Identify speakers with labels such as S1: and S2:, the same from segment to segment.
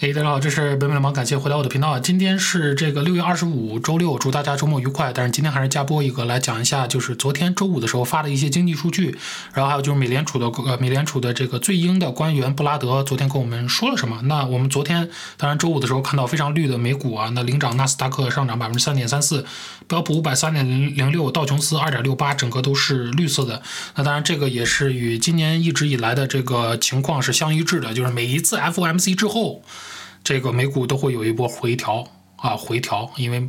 S1: 嘿，大家好，这是北美流氓，感谢回到我的频道啊。今天是这个六月二十五，周六，祝大家周末愉快。但是今天还是加播一个来讲一下，就是昨天周五的时候发的一些经济数据，然后还有就是美联储的呃美联储的这个最鹰的官员布拉德昨天跟我们说了什么。那我们昨天当然周五的时候看到非常绿的美股啊，那领涨纳斯达克上涨百分之三点三四，标普五百三点零零六，道琼斯二点六八，整个都是绿色的。那当然这个也是与今年一直以来的这个情况是相一致的，就是每一次 FOMC 之后。这个美股都会有一波回调啊，回调，因为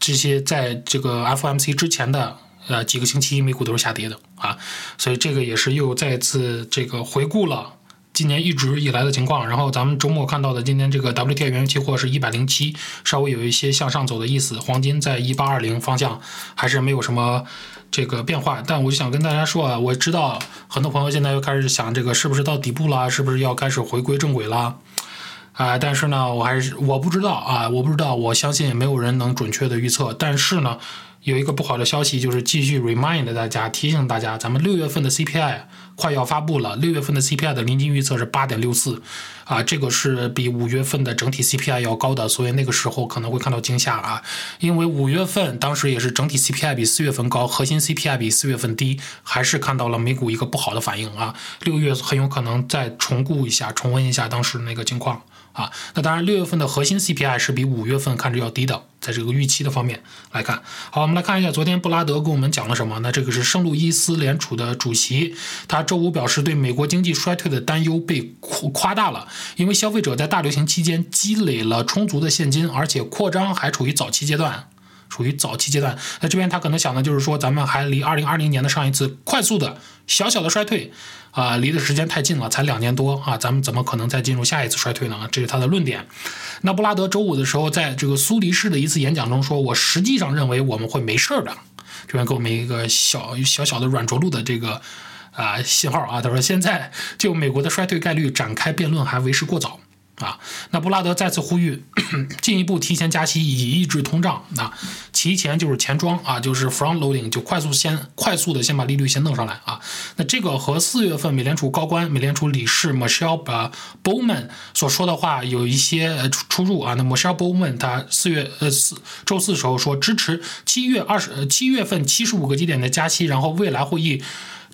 S1: 这些在这个 FMC 之前的呃几个星期，美股都是下跌的啊，所以这个也是又再次这个回顾了今年一直以来的情况。然后咱们周末看到的今天这个 WTI 原油期货是一百零七，稍微有一些向上走的意思。黄金在一八二零方向还是没有什么这个变化。但我就想跟大家说啊，我知道很多朋友现在又开始想这个是不是到底部了，是不是要开始回归正轨了？啊，但是呢，我还是我不知道啊，我不知道，我相信没有人能准确的预测。但是呢，有一个不好的消息，就是继续 remind 大家，提醒大家，咱们六月份的 CPI 快要发布了，六月份的 CPI 的临近预测是八点六四，啊，这个是比五月份的整体 CPI 要高的，所以那个时候可能会看到惊吓啊，因为五月份当时也是整体 CPI 比四月份高，核心 CPI 比四月份低，还是看到了美股一个不好的反应啊，六月很有可能再重估一下，重温一下当时那个情况。啊，那当然，六月份的核心 CPI 是比五月份看着要低的，在这个预期的方面来看。好，我们来看一下昨天布拉德跟我们讲了什么。那这个是圣路易斯联储的主席，他周五表示对美国经济衰退的担忧被夸夸大了，因为消费者在大流行期间积累了充足的现金，而且扩张还处于早期阶段。属于早期阶段，那这边他可能想的就是说，咱们还离二零二零年的上一次快速的小小的衰退啊，离的时间太近了，才两年多啊，咱们怎么可能再进入下一次衰退呢？这是他的论点。那布拉德周五的时候，在这个苏黎世的一次演讲中说，我实际上认为我们会没事的。这边给我们一个小小小的软着陆的这个啊信号啊，他说现在就美国的衰退概率展开辩论还为时过早。啊，那布拉德再次呼吁 进一步提前加息以抑制通胀。啊，提前就是钱庄啊，就是 front loading，就快速先快速的先把利率先弄上来啊。那这个和四月份美联储高官、美联储理事 Michelle Bowman 所说的话有一些出出入啊。那 Michelle Bowman 他四月呃四周四的时候说支持七月二十七月份七十五个基点的加息，然后未来会议。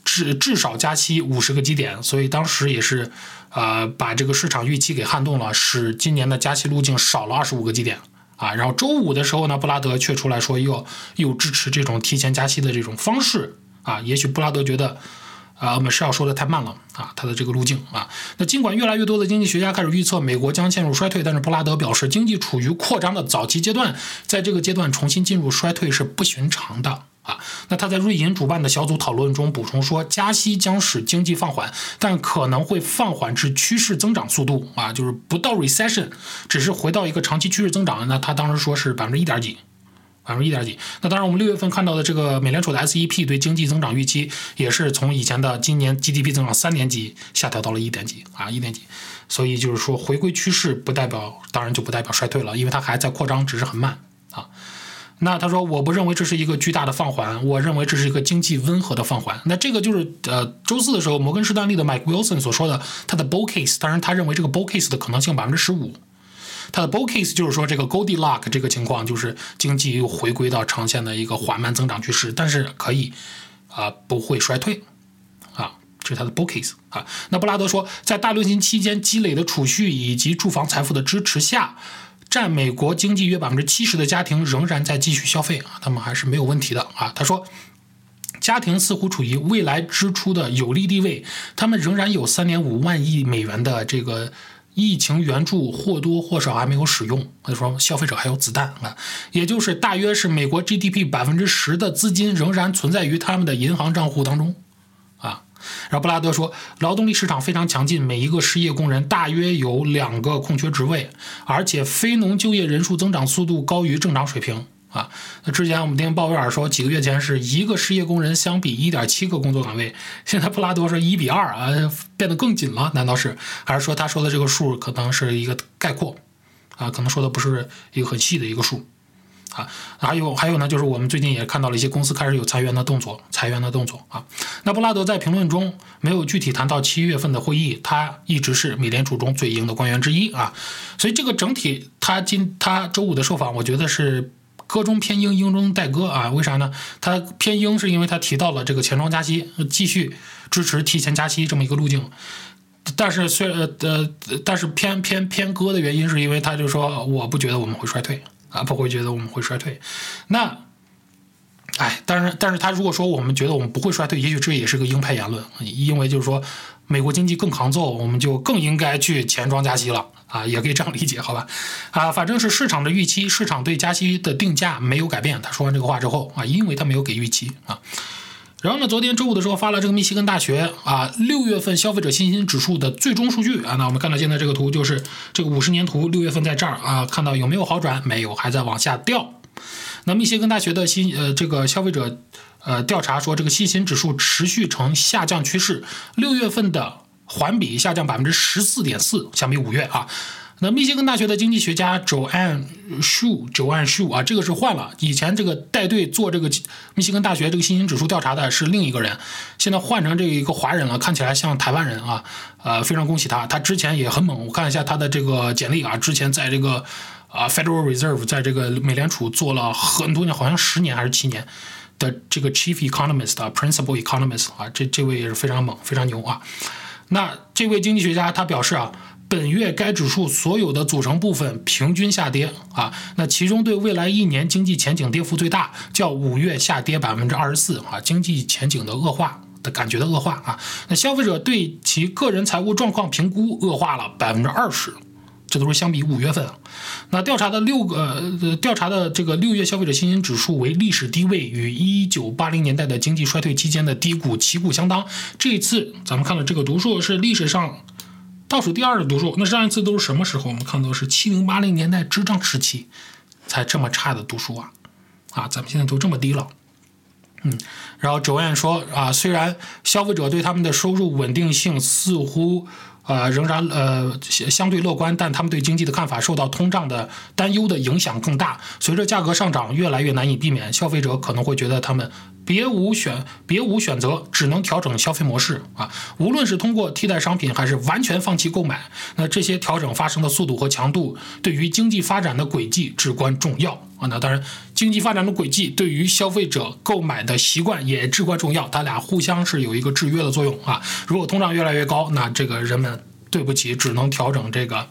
S1: 至至少加息五十个基点，所以当时也是，呃，把这个市场预期给撼动了，使今年的加息路径少了二十五个基点啊。然后周五的时候呢，布拉德却出来说又又支持这种提前加息的这种方式啊。也许布拉德觉得啊，我们是要说的太慢了啊，他的这个路径啊。那尽管越来越多的经济学家开始预测美国将陷入衰退，但是布拉德表示，经济处于扩张的早期阶段，在这个阶段重新进入衰退是不寻常的。啊，那他在瑞银主办的小组讨论中补充说，加息将使经济放缓，但可能会放缓至趋势增长速度啊，就是不到 recession，只是回到一个长期趋势增长。那他当时说是百分之一点几，百分之一点几。那当然，我们六月份看到的这个美联储的 SEP 对经济增长预期也是从以前的今年 GDP 增长三点几下调到了一点几啊，一点几。所以就是说回归趋势不代表，当然就不代表衰退了，因为它还在扩张，只是很慢。那他说，我不认为这是一个巨大的放缓，我认为这是一个经济温和的放缓。那这个就是呃，周四的时候，摩根士丹利的 Mike Wilson 所说的他的 bull case，当然他认为这个 bull case 的可能性百分之十五。他的 bull case 就是说这个 Goldilock 这个情况就是经济又回归到长线的一个缓慢增长趋势，但是可以啊不会衰退啊，这是他的 bull case 啊。那布拉德说，在大流行期间积累的储蓄以及住房财富的支持下。占美国经济约百分之七十的家庭仍然在继续消费啊，他们还是没有问题的啊。他说，家庭似乎处于未来支出的有利地位，他们仍然有三点五万亿美元的这个疫情援助或多或少还没有使用。他说，消费者还有子弹啊，也就是大约是美国 GDP 百分之十的资金仍然存在于他们的银行账户当中。然后布拉德说，劳动力市场非常强劲，每一个失业工人大约有两个空缺职位，而且非农就业人数增长速度高于正常水平啊。那之前我们听鲍威尔说，几个月前是一个失业工人相比一点七个工作岗位，现在布拉德说一比二啊，变得更紧了。难道是？还是说他说的这个数可能是一个概括啊？可能说的不是一个很细的一个数啊，还有还有呢，就是我们最近也看到了一些公司开始有裁员的动作，裁员的动作啊。那布拉德在评论中没有具体谈到七月份的会议，他一直是美联储中最鹰的官员之一啊。所以这个整体他今他周五的受访，我觉得是歌中偏鹰，鹰中带歌啊。为啥呢？他偏鹰是因为他提到了这个钱庄加息，继续支持提前加息这么一个路径。但是虽呃呃，但是偏偏偏歌的原因是因为他就说我不觉得我们会衰退。啊，不会觉得我们会衰退，那，哎，但是，但是他如果说我们觉得我们不会衰退，也许这也是个鹰派言论，因为就是说美国经济更抗揍，我们就更应该去钱庄加息了啊，也可以这样理解，好吧？啊，反正是市场的预期，市场对加息的定价没有改变。他说完这个话之后啊，因为他没有给预期啊。然后呢，昨天周五的时候发了这个密歇根大学啊六月份消费者信心指数的最终数据啊，那我们看到现在这个图就是这个五十年图，六月份在这儿啊，看到有没有好转？没有，还在往下掉。那密歇根大学的新呃这个消费者呃调查说，这个信心指数持续呈下降趋势，六月份的环比下降百分之十四点四，相比五月啊。那密歇根大学的经济学家 Joanne Shu，Joanne Shu 啊，这个是换了，以前这个带队做这个密歇根大学这个信心指数调查的是另一个人，现在换成这一个华人了，看起来像台湾人啊，呃，非常恭喜他，他之前也很猛，我看一下他的这个简历啊，之前在这个啊 Federal Reserve，在这个美联储做了很多年，好像十年还是七年的这个 Chief Economist 啊，Principal Economist 啊，这这位也是非常猛，非常牛啊。那这位经济学家他表示啊。本月该指数所有的组成部分平均下跌啊，那其中对未来一年经济前景跌幅最大，较五月下跌百分之二十四啊，经济前景的恶化的感觉的恶化啊，那消费者对其个人财务状况评估恶化了百分之二十，这都是相比五月份。那调查的六个呃调查的这个六月消费者信心指数为历史低位，与一九八零年代的经济衰退期间的低谷旗鼓相当。这一次咱们看到这个读数是历史上。倒数第二的读数，那上一次都是什么时候？我们看到是七零八零年代滞胀时期，才这么差的读数啊！啊，咱们现在都这么低了，嗯。然后周燕说啊，虽然消费者对他们的收入稳定性似乎呃仍然呃相对乐观，但他们对经济的看法受到通胀的担忧的影响更大。随着价格上涨越来越难以避免，消费者可能会觉得他们。别无选，别无选择，只能调整消费模式啊！无论是通过替代商品，还是完全放弃购买，那这些调整发生的速度和强度，对于经济发展的轨迹至关重要啊！那当然，经济发展的轨迹对于消费者购买的习惯也至关重要，它俩互相是有一个制约的作用啊！如果通胀越来越高，那这个人们对不起，只能调整这个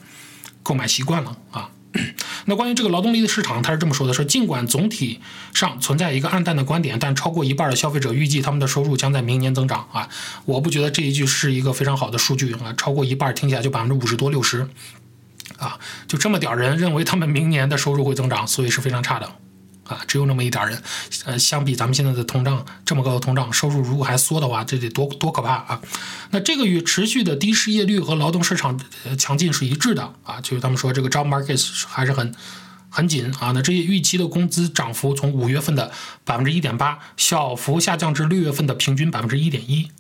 S1: 购买习惯了啊！那关于这个劳动力的市场，他是这么说的：说尽管总体上存在一个暗淡的观点，但超过一半的消费者预计他们的收入将在明年增长啊！我不觉得这一句是一个非常好的数据啊！超过一半听起来就百分之五十多六十啊，就这么点人认为他们明年的收入会增长，所以是非常差的。啊，只有那么一点人，呃，相比咱们现在的通胀这么高的通胀，收入如果还缩的话，这得多多可怕啊！那这个与持续的低失业率和劳动市场呃强劲是一致的啊，就是他们说这个 job market 还是很很紧啊。那这些预期的工资涨幅从五月份的百分之一点八小幅下降至六月份的平均百分之一点一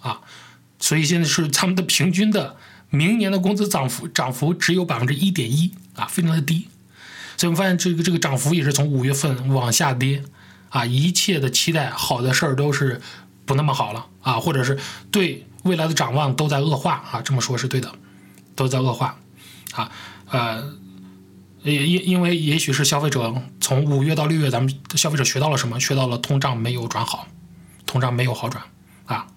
S1: 啊，所以现在是他们的平均的明年的工资涨幅涨幅只有百分之一点一啊，非常的低。所以我们发现，这个这个涨幅也是从五月份往下跌，啊，一切的期待好的事儿都是不那么好了啊，或者是对未来的展望都在恶化啊，这么说是对的，都在恶化，啊，呃，也因因为也许是消费者从五月到六月，咱们消费者学到了什么？学到了通胀没有转好，通胀没有好转啊。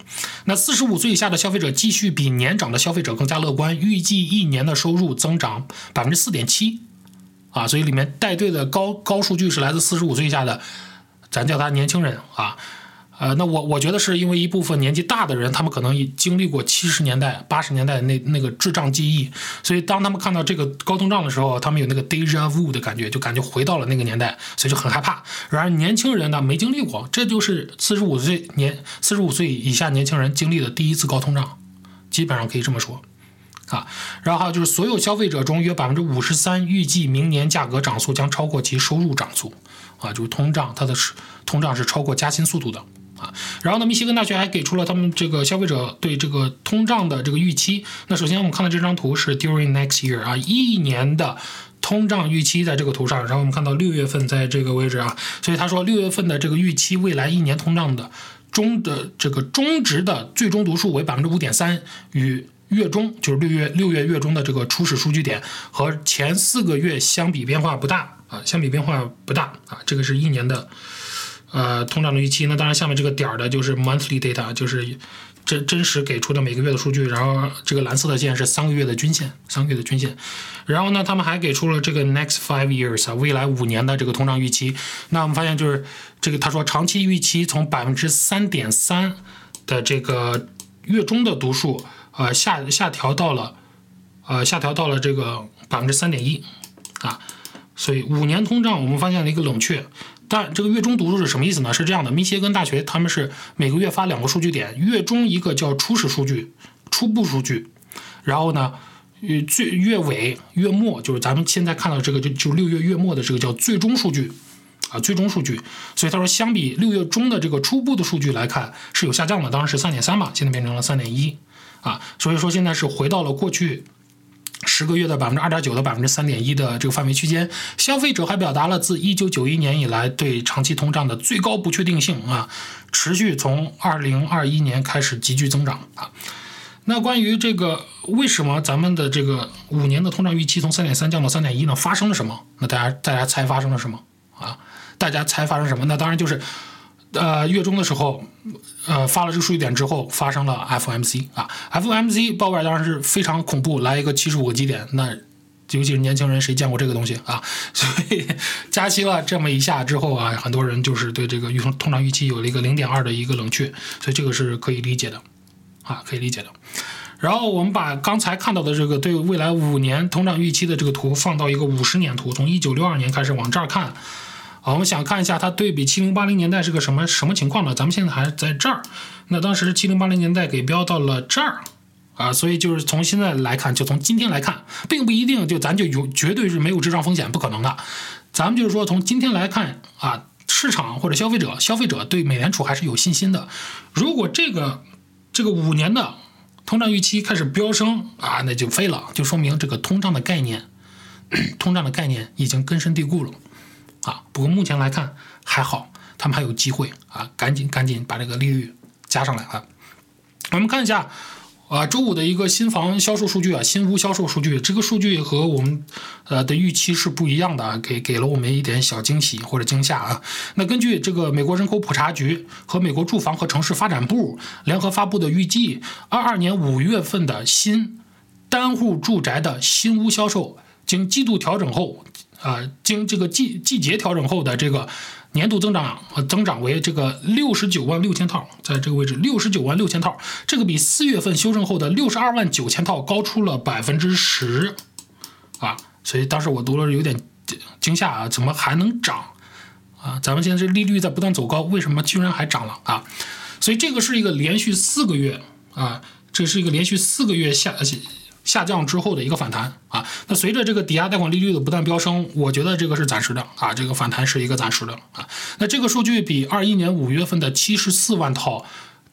S1: 那四十五岁以下的消费者继续比年长的消费者更加乐观，预计一年的收入增长百分之四点七。啊，所以里面带队的高高数据是来自四十五岁以下的，咱叫他年轻人啊，呃，那我我觉得是因为一部分年纪大的人，他们可能也经历过七十年代、八十年代那那个智障记忆，所以当他们看到这个高通胀的时候，他们有那个 deja vu 的感觉，就感觉回到了那个年代，所以就很害怕。然而年轻人呢，没经历过，这就是四十五岁年四十五岁以下年轻人经历的第一次高通胀，基本上可以这么说。啊，然后还有就是所有消费者中约百分之五十三预计明年价格涨速将超过其收入涨速，啊，就是通胀它的是通胀是超过加薪速度的啊。然后呢，密歇根大学还给出了他们这个消费者对这个通胀的这个预期。那首先我们看到这张图是 during next year 啊，一年的。通胀预期在这个图上，然后我们看到六月份在这个位置啊，所以他说六月份的这个预期未来一年通胀的中的这个中值的最终读数为百分之五点三，与月中就是六月六月月中的这个初始数据点和前四个月相比变化不大啊，相比变化不大啊，这个是一年的呃通胀的预期。那当然下面这个点儿的就是 monthly data，就是真真实给出的每个月的数据。然后这个蓝色的线是三个月的均线，三个月的均线。然后呢，他们还给出了这个 next five years 啊，未来五年的这个通胀预期。那我们发现就是这个他说长期预期从百分之三点三的这个月中的读数。呃，下下调到了，呃，下调到了这个百分之三点一，啊，所以五年通胀我们发现了一个冷却，但这个月中读数是什么意思呢？是这样的，密歇根大学他们是每个月发两个数据点，月中一个叫初始数据、初步数据，然后呢，月最月尾、月末就是咱们现在看到这个就就六月月末的这个叫最终数据，啊，最终数据，所以他说相比六月中的这个初步的数据来看是有下降的，当时是三点三嘛，现在变成了三点一。啊，所以说现在是回到了过去十个月的百分之二点九到百分之三点一的这个范围区间。消费者还表达了自一九九一年以来对长期通胀的最高不确定性啊，持续从二零二一年开始急剧增长啊。那关于这个为什么咱们的这个五年的通胀预期从三点三降到三点一呢？发生了什么？那大家大家猜发生了什么啊？大家猜发生什么？那当然就是。呃，月中的时候，呃，发了这个数据点之后，发生了 FMC 啊，FMC 报外当然是非常恐怖，来一个七十五个基点，那尤其是年轻人谁见过这个东西啊？所以加息了这么一下之后啊，很多人就是对这个预通通胀预期有了一个零点二的一个冷却，所以这个是可以理解的啊，可以理解的。然后我们把刚才看到的这个对未来五年通胀预期的这个图放到一个五十年图，从一九六二年开始往这儿看。好，我们想看一下它对比七零八零年代是个什么什么情况呢？咱们现在还在这儿，那当时七零八零年代给标到了这儿啊，所以就是从现在来看，就从今天来看，并不一定就咱就有绝对是没有滞胀风险，不可能的。咱们就是说从今天来看啊，市场或者消费者，消费者对美联储还是有信心的。如果这个这个五年的通胀预期开始飙升啊，那就飞了，就说明这个通胀的概念，通胀的概念已经根深蒂固了。啊，不过目前来看还好，他们还有机会啊，赶紧赶紧把这个利率加上来啊。我们看一下啊，周五的一个新房销售数据啊，新屋销售数据，这个数据和我们呃的预期是不一样的啊，给给了我们一点小惊喜或者惊吓啊。那根据这个美国人口普查局和美国住房和城市发展部联合发布的预计，二二年五月份的新单户住宅的新屋销售经季度调整后。啊，经这个季季节调整后的这个年度增长增长为这个六十九万六千套，在这个位置六十九万六千套，这个比四月份修正后的六十二万九千套高出了百分之十，啊，所以当时我读了有点惊吓啊，怎么还能涨啊？咱们现在这利率在不断走高，为什么居然还涨了啊？所以这个是一个连续四个月啊，这是一个连续四个月下。下降之后的一个反弹啊，那随着这个抵押贷款利率的不断飙升，我觉得这个是暂时的啊，这个反弹是一个暂时的啊。那这个数据比二一年五月份的七十四万套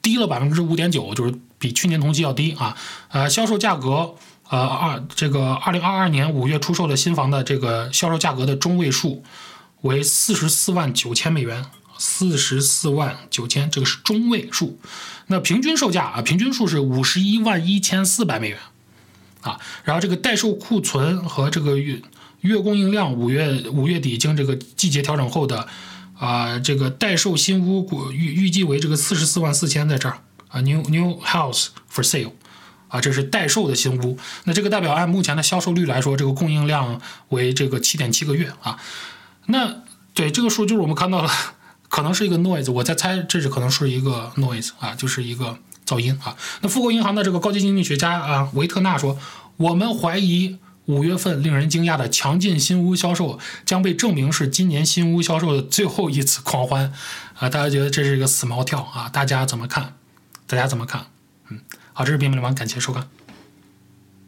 S1: 低了百分之五点九，就是比去年同期要低啊。呃，销售价格呃二这个二零二二年五月出售的新房的这个销售价格的中位数为四十四万九千美元，四十四万九千这个是中位数，那平均售价啊，平均数是五十一万一千四百美元。啊，然后这个待售库存和这个月月供应量，五月五月底经这个季节调整后的啊，这个待售新屋预预计为这个四十四万四千，在这儿啊，new new house for sale，啊，这是待售的新屋。那这个代表按目前的销售率来说，这个供应量为这个七点七个月啊。那对这个数就是我们看到了，可能是一个 noise，我在猜这是可能是一个 noise 啊，就是一个。噪音啊！那富国银行的这个高级经济学家啊，维特纳说，我们怀疑五月份令人惊讶的强劲新屋销售将被证明是今年新屋销售的最后一次狂欢啊！大家觉得这是一个死猫跳啊？大家怎么看？大家怎么看？嗯，好，这是边边的王，感谢收看。